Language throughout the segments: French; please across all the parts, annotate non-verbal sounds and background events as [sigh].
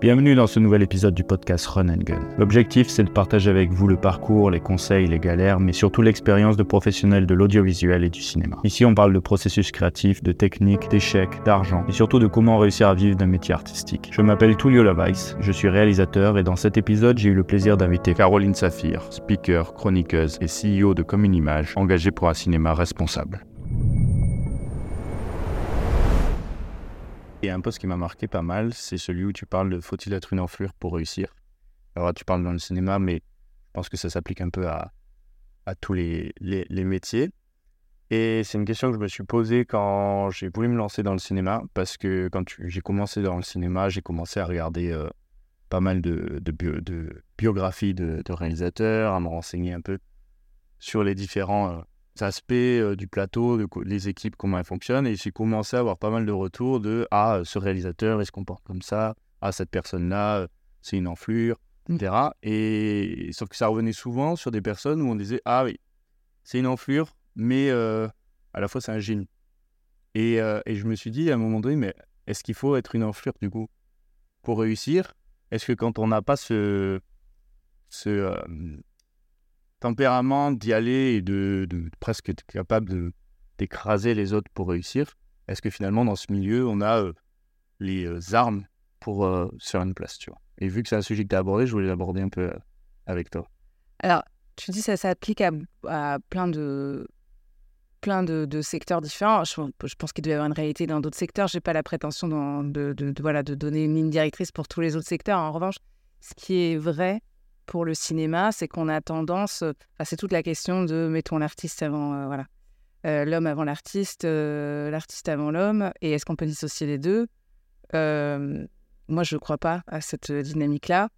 Bienvenue dans ce nouvel épisode du podcast Run and Gun. L'objectif, c'est de partager avec vous le parcours, les conseils, les galères, mais surtout l'expérience de professionnels de l'audiovisuel et du cinéma. Ici, on parle de processus créatif, de techniques, d'échecs, d'argent, et surtout de comment réussir à vivre d'un métier artistique. Je m'appelle Tullio Lavaïs, je suis réalisateur, et dans cet épisode, j'ai eu le plaisir d'inviter Caroline Saphir, speaker, chroniqueuse et CEO de Commune Image, engagée pour un cinéma responsable. Et un post qui m'a marqué pas mal, c'est celui où tu parles de faut-il être une enflure pour réussir Alors tu parles dans le cinéma, mais je pense que ça s'applique un peu à, tous les, métiers. Et c'est une question que je me suis posée quand j'ai voulu me lancer dans le cinéma, parce que quand j'ai commencé dans le cinéma, j'ai commencé à regarder euh, pas mal de, biographies de, de, réalisateurs, à me renseigner un peu sur les différents euh, aspects euh, du plateau, de les équipes, comment elles fonctionnent. Et j'ai commencé à avoir pas mal de retours de Ah, ce réalisateur, il se comporte comme ça. Ah, cette personne-là, euh, c'est une enflure, etc. Et sauf que ça revenait souvent sur des personnes où on disait Ah oui, c'est une enflure, mais euh, à la fois c'est un génie. Et, et, je me suis dit à un moment donné, mais est-ce qu'il faut être une enflure du coup pour réussir? Est-ce que quand on n'a pas ce, ce, tempérament d'y aller et de, presque être capable d'écraser les autres pour réussir, est-ce que finalement dans ce milieu on a euh, les euh, armes pour euh, se faire une place, tu vois? Et vu que c'est un sujet que tu as abordé, je voulais l'aborder un peu avec toi. Alors, tu dis ça s'applique à, plein de plein de, secteurs différents. Je, pense qu'il doit y avoir une réalité dans d'autres secteurs. Je n'ai pas la prétention de, voilà, de donner une ligne directrice pour tous les autres secteurs. En revanche, ce qui est vrai, pour le cinéma, c'est qu'on a tendance, enfin, c'est toute la question de mettons l'artiste avant, euh, voilà, euh, l'homme avant l'artiste, euh, l'artiste avant l'homme, et est-ce qu'on peut dissocier les deux? Moi, je ne crois pas à cette dynamique-là.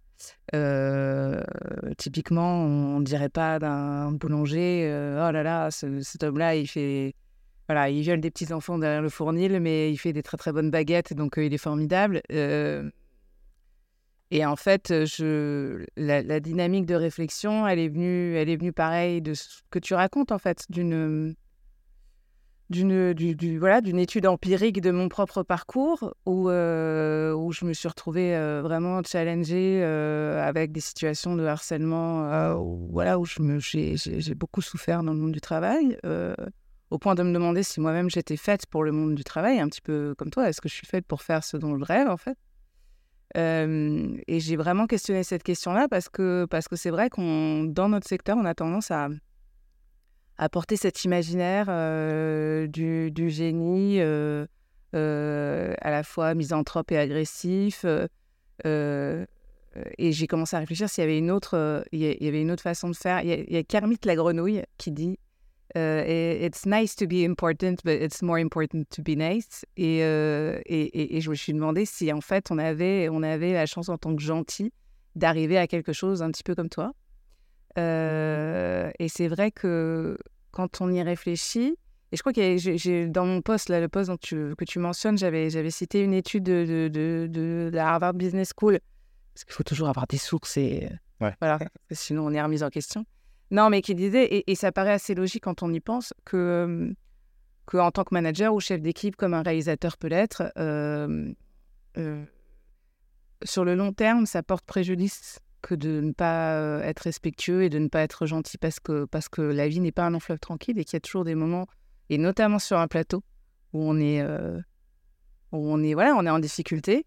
typiquement, on ne dirait pas d'un boulanger, oh là là, cet homme-là, il fait, voilà, il viole des petits enfants derrière le fournil, mais il fait des très très bonnes baguettes, donc il est formidable. Et en fait, je, la, dynamique de réflexion, elle est venue, elle est venue pareil de ce que tu racontes en fait, d'une d'une du, voilà d'une étude empirique de mon propre parcours où où je me suis retrouvée vraiment challengée avec des situations de harcèlement où, voilà où je me j'ai, j'ai beaucoup souffert dans le monde du travail au point de me demander si moi-même j'étais faite pour le monde du travail un petit peu comme toi est-ce que je suis faite pour faire ce dont je rêve en fait? Et j'ai vraiment questionné cette question-là parce que parce que c'est vrai qu'on dans notre secteur, on a tendance à, à porter cet imaginaire du, du, génie à la fois misanthrope et agressif. et j'ai commencé à réfléchir s'il y avait une autre, il y avait une autre façon de faire. Il y il y a Kermit la grenouille qui dit Uh, it's nice to be important, but it's more important to be nice. Euh, et, et, et, je me suis demandé si en fait on avait, on avait la chance en tant que gentil d'arriver à quelque chose un petit peu comme toi. Euh, et c'est vrai que quand on y réfléchit, et je crois que j'ai, dans mon poste, là, le poste dont tu, que tu mentionnes, j'avais, j'avais cité une étude de, de, de, la Harvard Business School, parce qu'il faut toujours avoir des sources et voilà, [laughs] sinon on est remis en question. Non, mais qui disait, et, ça paraît assez logique quand on y pense, que, en tant que manager ou chef d'équipe, comme un réalisateur peut l'être, euh, euh, sur le long terme, ça porte préjudice que de ne pas euh, être respectueux et de ne pas être gentil parce que, parce que la vie n'est pas un long fleuve tranquille et qu'il y a toujours des moments, et notamment sur un plateau, où on est, on est, voilà, on est en difficulté.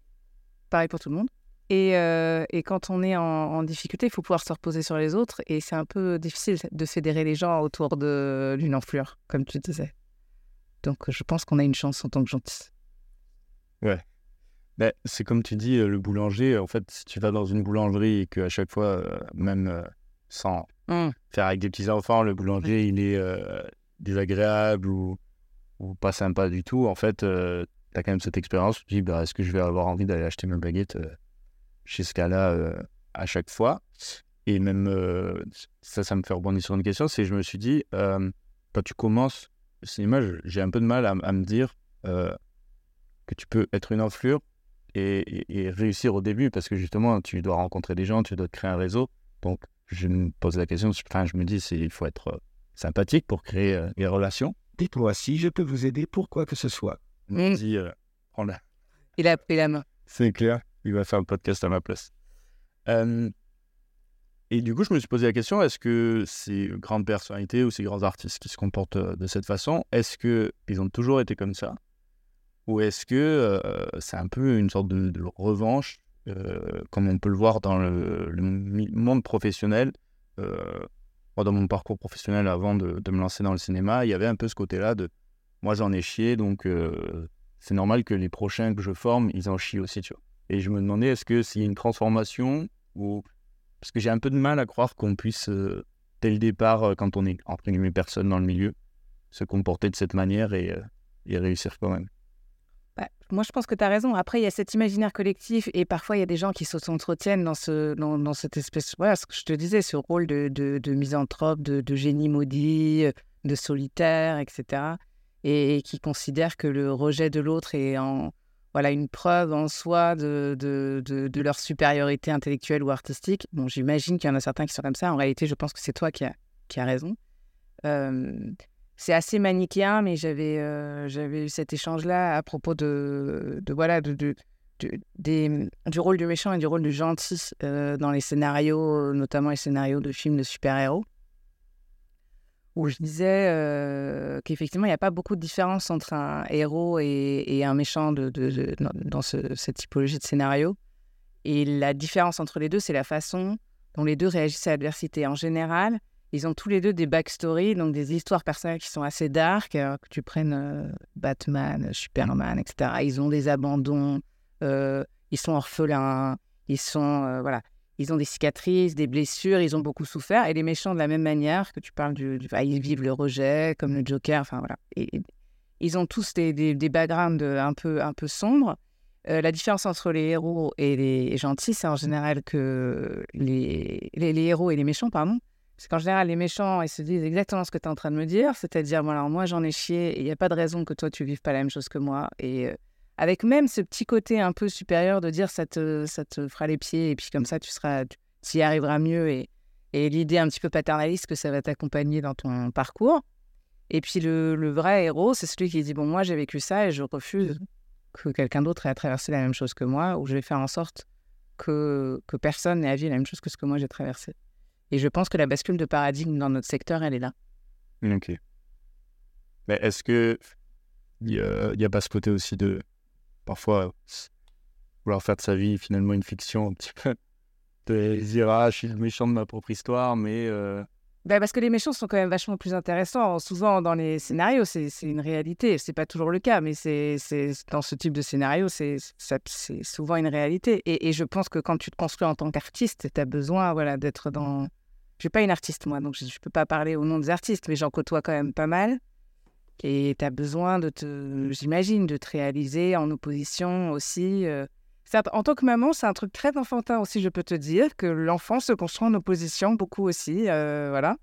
Pareil pour tout le monde. Euh, et, quand on est en, difficulté, il faut pouvoir se reposer sur les autres. Et c'est un peu difficile de fédérer les gens autour d'une enflure, comme tu disais. Donc je pense qu'on a une chance en tant que gentil. Ouais. C'est comme tu dis, euh, le boulanger, en fait, si tu vas dans une boulangerie et qu'à chaque fois, euh, même sans mmh. faire avec des petits enfants, le boulanger, il est désagréable ou, ou, pas sympa du tout, en fait, tu as quand même cette expérience. Tu te dis, bah, est-ce que je vais avoir envie d'aller acheter ma baguette chez ce cas-là euh, à chaque fois. Et même euh, ça, ça me fait rebondir sur une question, c'est je me suis dit, euh, quand tu commences le cinéma, j'ai un peu de mal à, me dire que tu peux être une enflure et, réussir au début parce que justement, tu dois rencontrer des gens, tu dois créer un réseau. Donc, je me pose la question, enfin, je me dis, il faut être sympathique pour créer des relations. Dites-moi si je peux vous aider pour quoi que ce soit? Vas-y, prends la. Il a pris la main. C'est clair. Il va faire un podcast à ma place. Euh, et du coup, je me suis posé la question est-ce que ces grandes personnalités ou ces grands artistes qui se comportent euh, de cette façon, est-ce qu'ils ont toujours été comme ça? Ou est-ce que euh, c'est un peu une sorte de, revanche, comme on peut le voir dans le, monde professionnel? Moi, dans mon parcours professionnel, avant de, de, me lancer dans le cinéma, il y avait un peu ce côté-là de moi, j'en ai chié, donc c'est normal que les prochains que je forme, ils en chient aussi, tu vois. Et je me demandais, est-ce que s'il y a une transformation ou... Parce que j'ai un peu de mal à croire qu'on puisse, euh, dès le départ, euh, quand on est, entre guillemets, personne dans le milieu, se comporter de cette manière et, euh, réussir quand même. Bah, moi, je pense que tu as raison. Après, il y a cet imaginaire collectif et parfois, il y a des gens qui s'entretiennent dans, ce, dans, cette espèce, voilà, ce que je te disais, ce rôle de, de, misanthrope, de, génie maudit, de solitaire, etc. Et, et, qui considèrent que le rejet de l'autre est en, voilà, une preuve en soi de, de, de, leur supériorité intellectuelle ou artistique. Bon, j'imagine qu'il y en a certains qui sont comme ça. En réalité, je pense que c'est toi qui as qui a raison. c'est assez manichéen, mais j'avais euh, j'avais eu cet échange-là à propos de, de voilà de, de, du rôle du méchant et du rôle du gentil euh, dans les scénarios, notamment les scénarios de films de super-héros où je disais qu'effectivement, il n'y a pas beaucoup de différence entre un héros et, un méchant dans cette typologie de scénario. Et la différence entre les deux, c'est la façon dont les deux réagissent à l'adversité. En général, ils ont tous les deux des backstories, donc des histoires personnelles qui sont assez dark, euh, que tu prennes Batman, Superman, etc. Ils ont des abandons, ils sont orphelins, ils sont... voilà ils ont des cicatrices, des blessures, ils ont beaucoup souffert. Et les méchants, de la même manière que tu parles du. ils vivent le rejet, comme le Joker, enfin voilà. Ils ont tous des, des, backgrounds un peu, un peu sombres. Euh, la différence entre les héros et les gentils, c'est en général que les, les, héros et les méchants, pardon, c'est qu'en général, les méchants, ils se disent exactement ce que tu es en train de me dire, c'est-à-dire, voilà, moi j'en ai chié il n'y a pas de raison que toi tu vives pas la même chose que moi. Et euh, avec même ce petit côté un peu supérieur de dire ça te, ça te fera les pieds et puis comme ça tu seras, tu y arriveras mieux et, et l'idée un petit peu paternaliste que ça va t'accompagner dans ton parcours. Et puis le, le vrai héros, c'est celui qui dit bon moi j'ai vécu ça et je refuse que quelqu'un d'autre ait à traverser la même chose que moi ou je vais faire en sorte que, que personne n'ait à vivre la même chose que ce que moi j'ai traversé. Et je pense que la bascule de paradigme dans notre secteur, elle est là. Ok. Mais est-ce que il n'y a, a, pas ce côté aussi de parfois vouloir faire de sa vie finalement une fiction un petit peu. De ah, je suis le méchant de ma propre histoire, mais. Euh, bah parce que les méchants sont quand même vachement plus intéressants. Souvent, dans les scénarios, c'est une réalité. C'est pas toujours le cas, mais c'est dans ce type de scénario, c'est souvent une réalité. Et, et, je pense que quand tu te construis en tant qu'artiste, tu as besoin voilà, d'être dans. Je suis pas une artiste, moi, donc je ne peux pas parler au nom des artistes, mais j'en côtoie quand même pas mal. Et tu as besoin de te, j'imagine, de te réaliser en opposition aussi. Euh. en tant que maman, c'est un truc très enfantin aussi, je peux te dire, que l'enfant se construit en opposition beaucoup aussi. Euh, voilà.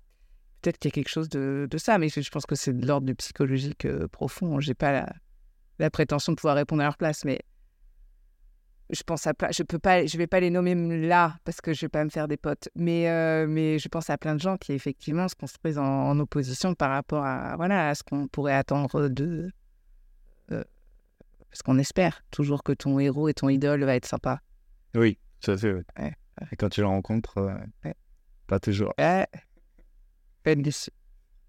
Peut-être qu'il y a quelque chose de, de ça, mais je, pense que c'est de l'ordre du psychologique euh, profond. Je n'ai pas la, la, prétention de pouvoir répondre à leur place, mais je pense à je peux pas je vais pas les nommer là parce que je vais pas me faire des potes mais euh, mais je pense à plein de gens qui effectivement se construisent en, opposition par rapport à voilà à ce qu'on pourrait attendre de euh, parce qu'on espère toujours que ton héros et ton idole va être sympa. Oui ça c'est ouais. et quand tu le rencontres euh, pas toujours. Ouais.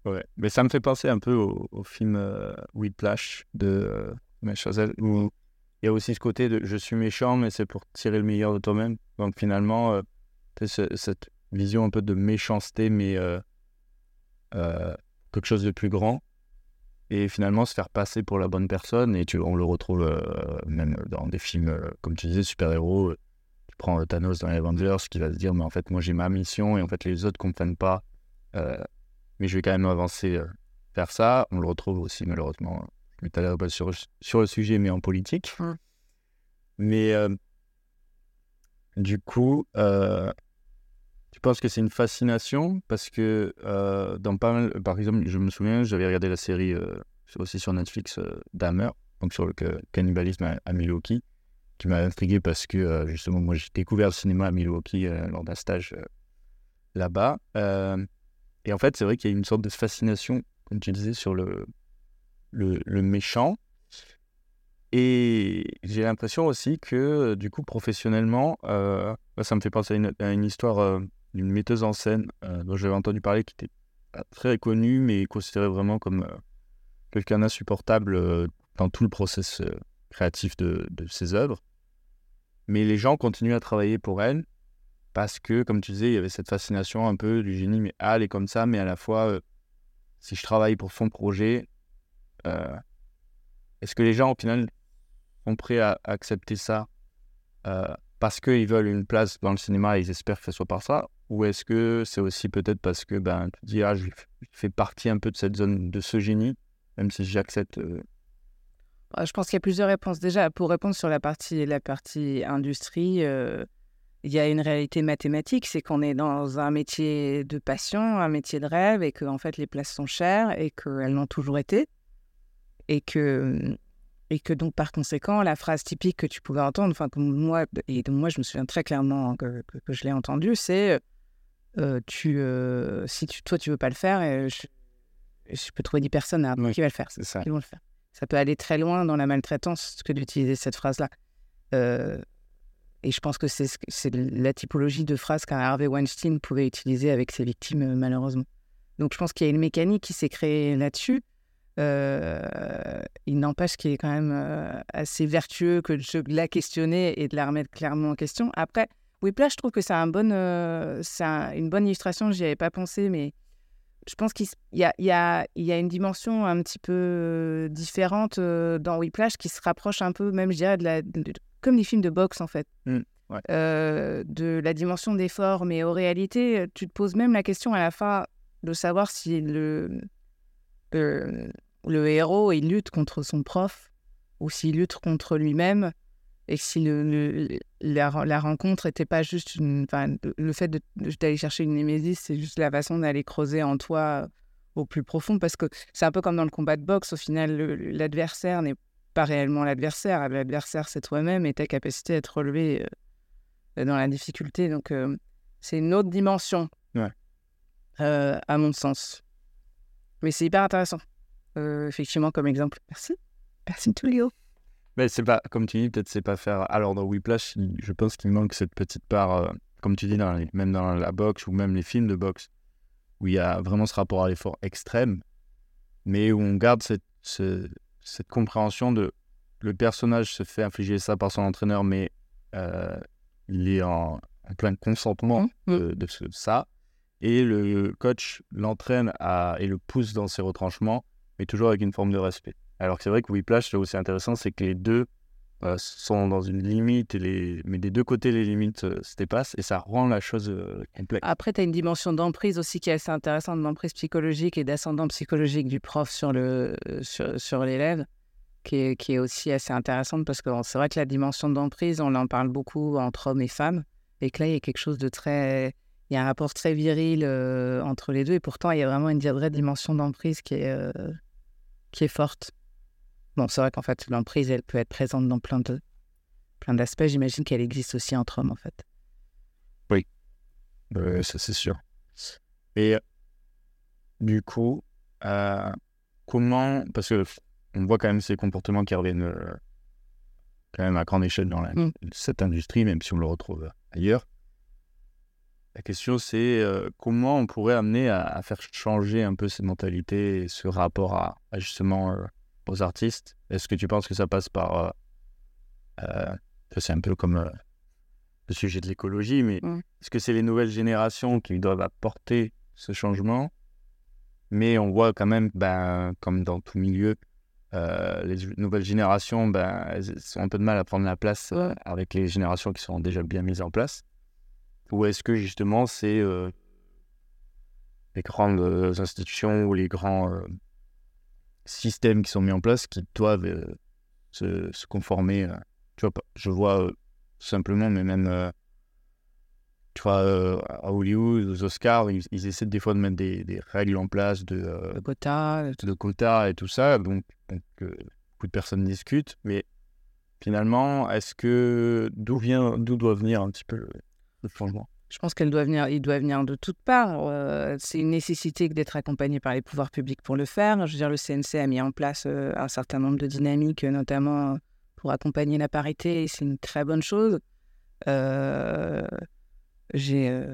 ouais mais ça me fait penser un peu au, film Whiplash de euh, Chazelle où il y a aussi ce côté de je suis méchant, mais c'est pour tirer le meilleur de toi-même. Donc finalement, euh, cette vision un peu de méchanceté, mais euh, euh, quelque chose de plus grand. Et finalement, se faire passer pour la bonne personne. Et tu, on le retrouve même dans des films, comme tu disais, super-héros. Tu prends Thanos dans les Avengers qui va se dire, mais en fait, moi j'ai ma mission et en fait, les autres ne comprennent pas. mais je vais quand même avancer vers ça. On le retrouve aussi, malheureusement, je m'étalerai pas sur, sur le sujet, mais en politique. Mmh. Mais euh, du coup, euh, tu penses que c'est une fascination parce que euh, dans pas mal, par exemple, je me souviens, j'avais regardé la série aussi sur Netflix Dahmer, donc sur le cannibalisme à, Milwaukee, qui m'a intrigué parce que justement, moi j'ai découvert le cinéma à Milwaukee lors d'un stage là-bas. et en fait, c'est vrai qu'il y a une sorte de fascination, comme tu disais, sur le, le, méchant. Et j'ai l'impression aussi que, du coup, professionnellement, euh, ça me fait penser à une, histoire euh, d'une metteuse en scène euh, dont j'avais entendu parler, qui était très connue, mais considérée vraiment comme quelqu'un d'insupportable dans tout le process créatif de, de, ses œuvres. Mais les gens continuent à travailler pour elle parce que, comme tu disais, il y avait cette fascination un peu du génie, mais ah, elle est comme ça, mais à la fois, si je travaille pour son projet, est-ce que les gens, au final, sont prêts à accepter ça euh, parce qu'ils veulent une place dans le cinéma et ils espèrent que ce soit par ça? Ou est-ce que c'est aussi peut-être parce que ben, tu dis, ah, je fais partie un peu de cette zone, de ce génie, même si j'accepte euh? Je pense qu'il y a plusieurs réponses. Déjà, pour répondre sur la partie, la partie industrie, euh, il y a une réalité mathématique, c'est qu'on est dans un métier de passion, un métier de rêve, et que en fait les places sont chères et qu'elles l'ont toujours été, et que et que donc, par conséquent, la phrase typique que tu pouvais entendre, enfin, comme moi, et donc moi, je me souviens très clairement que, que, je l'ai entendu, c'est euh, tu, euh, si tu, toi, tu veux pas le faire, je, je, peux trouver 10 personnes qui va le faire. C'est ça. Qui vont le faire. Ça peut aller très loin dans la maltraitance que d'utiliser cette phrase-là. Euh, et je pense que c'est la typologie de phrase qu'un Harvey Weinstein pouvait utiliser avec ses victimes, malheureusement. Donc, je pense qu'il y a une mécanique qui s'est créée là-dessus. Euh, il n'empêche qu'il est quand même euh, assez vertueux que de la questionner et de la remettre clairement en question. Après, Whiplash, je trouve que c'est un bon, euh, une bonne illustration. J'y avais pas pensé, mais je pense qu'il y a, y, a, y a, une dimension un petit peu différente dans Whiplash qui se rapproche un peu, même je dirais, de la, comme les films de boxe en fait. Mmh, de la dimension d'effort. Mais en réalité, tu te poses même la question à la fin de savoir si le, le héros, il lutte contre son prof ou s'il lutte contre lui-même et si le, la, rencontre n'était pas juste une, le fait d'aller chercher une némésis, c'est juste la façon d'aller creuser en toi au plus profond parce que c'est un peu comme dans le combat de boxe, au final, l'adversaire n'est pas réellement l'adversaire, l'adversaire c'est toi-même et ta capacité à te relever euh, dans la difficulté. Donc euh, c'est une autre dimension, euh, à mon sens. Mais c'est hyper intéressant. Euh, effectivement, comme exemple. Merci. Merci, Tullio. Mais c'est pas, comme tu dis, peut-être c'est pas faire. Alors, dans Whiplash, je pense qu'il manque cette petite part, euh, comme tu dis, dans même dans la boxe ou même les films de boxe, où il y a vraiment ce rapport à l'effort extrême, mais où on garde cette, cette compréhension de le personnage se fait infliger ça par son entraîneur, mais euh, il est en, plein consentement mmh, mmh. de, de, ça. Et le coach l'entraîne et le pousse dans ses retranchements mais toujours avec une forme de respect. Alors que c'est vrai que Whiplash, là où c'est intéressant, c'est que les deux euh, sont dans une limite, et les... mais des deux côtés, les limites euh, se dépassent et ça rend la chose euh, complexe. Après, tu as une dimension d'emprise aussi qui est assez intéressante, d'emprise psychologique et d'ascendant psychologique du prof sur, le, sur, sur l'élève, qui est, qui est aussi assez intéressante parce que c'est vrai que la dimension d'emprise, on en parle beaucoup entre hommes et femmes, et que là, il y a quelque chose de très. Il y a un rapport très viril entre les deux, et pourtant, il y a vraiment une vraie dimension d'emprise qui est qui est forte. Bon, c'est vrai qu'en fait, l'emprise, elle peut être présente dans plein de plein d'aspects. J'imagine qu'elle existe aussi entre hommes, en fait. Oui, ça c'est sûr. Et du coup, euh, comment, parce que on voit quand même ces comportements qui reviennent euh, quand même à grande échelle dans mm. cette industrie, même si on le retrouve ailleurs. La question, c'est euh, comment on pourrait amener à, faire changer un peu ces mentalités et ce rapport à, justement euh, aux artistes? Est-ce que tu penses que ça passe par... Euh, c'est un peu comme le sujet de l'écologie, mais mmh. est-ce que c'est les nouvelles générations qui doivent apporter ce changement? Mais on voit quand même, ben, comme dans tout milieu, les nouvelles générations, ben, elles ont un peu de mal à prendre la place avec les générations qui sont déjà bien mises en place. Ou est-ce que justement c'est euh, les grandes euh, institutions ou les grands euh, systèmes qui sont mis en place qui doivent se, se, conformer Tu vois, je vois simplement, mais même tu vois, à Hollywood, aux Oscars, ils, essaient des fois de mettre des, des règles en place de, de quotas, de quotas et tout ça. Donc, donc beaucoup de personnes discutent, mais finalement, est-ce que d'où vient, d'où doit venir un petit peu Je pense qu'elle doit venir, il doit venir de toutes parts. Euh, c'est une nécessité d'être accompagné par les pouvoirs publics pour le faire. Je veux dire, le CNC a mis en place euh, un certain nombre de dynamiques, notamment pour accompagner la parité et c'est une très bonne chose. j'ai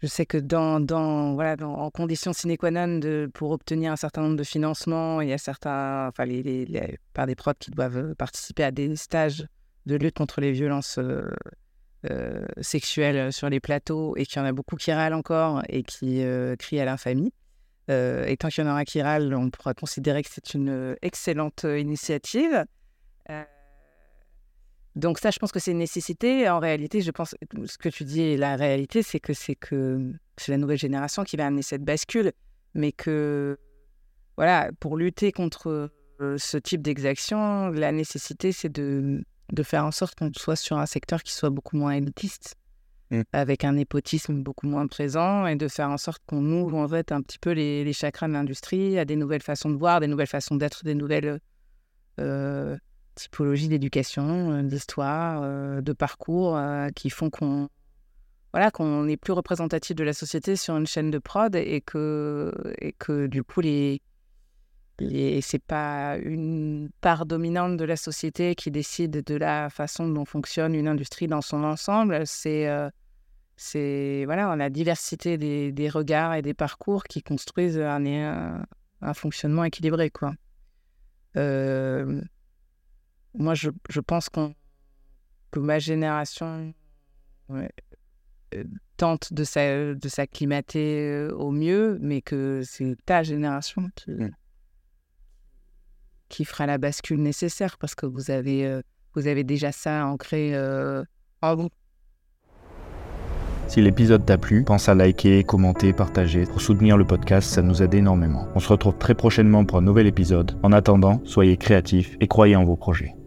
je sais que dans, dans, voilà, en conditions sine qua non pour obtenir un certain nombre de financements, il y a certains, enfin, les, les, par des prods qui doivent participer à des stages de lutte contre les violences euh, euh, sexuelles sur les plateaux et qu'il y en a beaucoup qui râlent encore et qui euh, crient à l'infamie. et tant qu'il y en aura qui râlent, on pourra considérer que c'est une excellente initiative. Donc ça, je pense que c'est une nécessité. En réalité, je pense ce que tu dis, la réalité, c'est que c'est que c'est la nouvelle génération qui va amener cette bascule, mais que voilà, pour lutter contre ce type d'exaction, la nécessité, c'est de, de faire en sorte qu'on soit sur un secteur qui soit beaucoup moins élitiste, mmh. avec un népotisme beaucoup moins présent, et de faire en sorte qu'on ouvre en fait un petit peu les, les chakras de l'industrie à des nouvelles façons de voir, des nouvelles façons d'être, des nouvelles euh, typologie d'éducation, euh, d'histoire, euh, de parcours euh, qui font qu'on voilà, qu'on est plus représentatif de la société sur une chaîne de prod et que, et que du coup, les, les, c'est pas une part dominante de la société qui décide de la façon dont fonctionne une industrie dans son ensemble. C'est c'est voilà, la diversité des, regards et des parcours qui construisent un, fonctionnement équilibré. Quoi. Euh, moi, je, je pense qu'on que ma génération euh, tente de s'acclimater euh, au mieux, mais que c'est ta génération qui, mmh. Qui fera la bascule nécessaire parce que vous avez, euh, vous avez déjà ça ancré en vous. Si l'épisode t'a plu, pense à liker, commenter, partager. Pour soutenir le podcast, ça nous aide énormément. On se retrouve très prochainement pour un nouvel épisode. En attendant, soyez créatifs et croyez en vos projets.